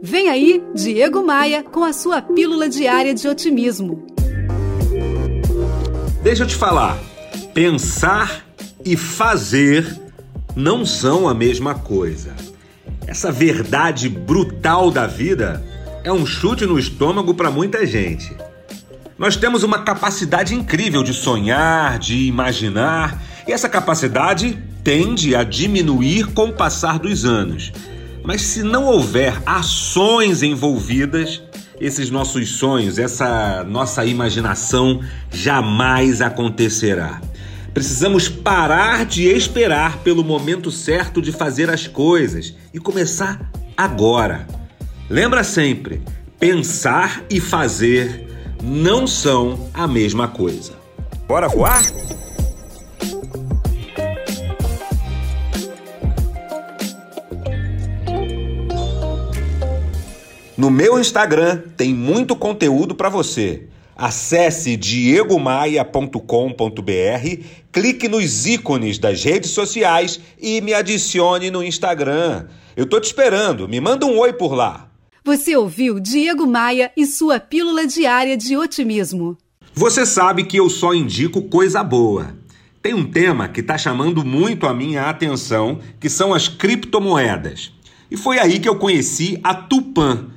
Vem aí, Diego Maia, com a sua pílula diária de otimismo. Deixa eu te falar. Pensar e fazer não são a mesma coisa. Essa verdade brutal da vida é um chute no estômago para muita gente. Nós temos uma capacidade incrível de sonhar, de imaginar, e essa capacidade tende a diminuir com o passar dos anos. Mas se não houver ações envolvidas, esses nossos sonhos, essa nossa imaginação jamais acontecerá. Precisamos parar de esperar pelo momento certo de fazer as coisas e começar agora. Lembra sempre: pensar e fazer não são a mesma coisa. Bora voar? No meu Instagram tem muito conteúdo para você. Acesse diegomaia.com.br, clique nos ícones das redes sociais e me adicione no Instagram. Eu tô te esperando, me manda um oi por lá. Você ouviu Diego Maia e sua pílula diária de otimismo. Você sabe que eu só indico coisa boa. Tem um tema que está chamando muito a minha atenção, que são as criptomoedas. E foi aí que eu conheci a Tupan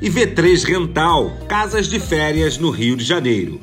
e V3 Rental, casas de férias no Rio de Janeiro.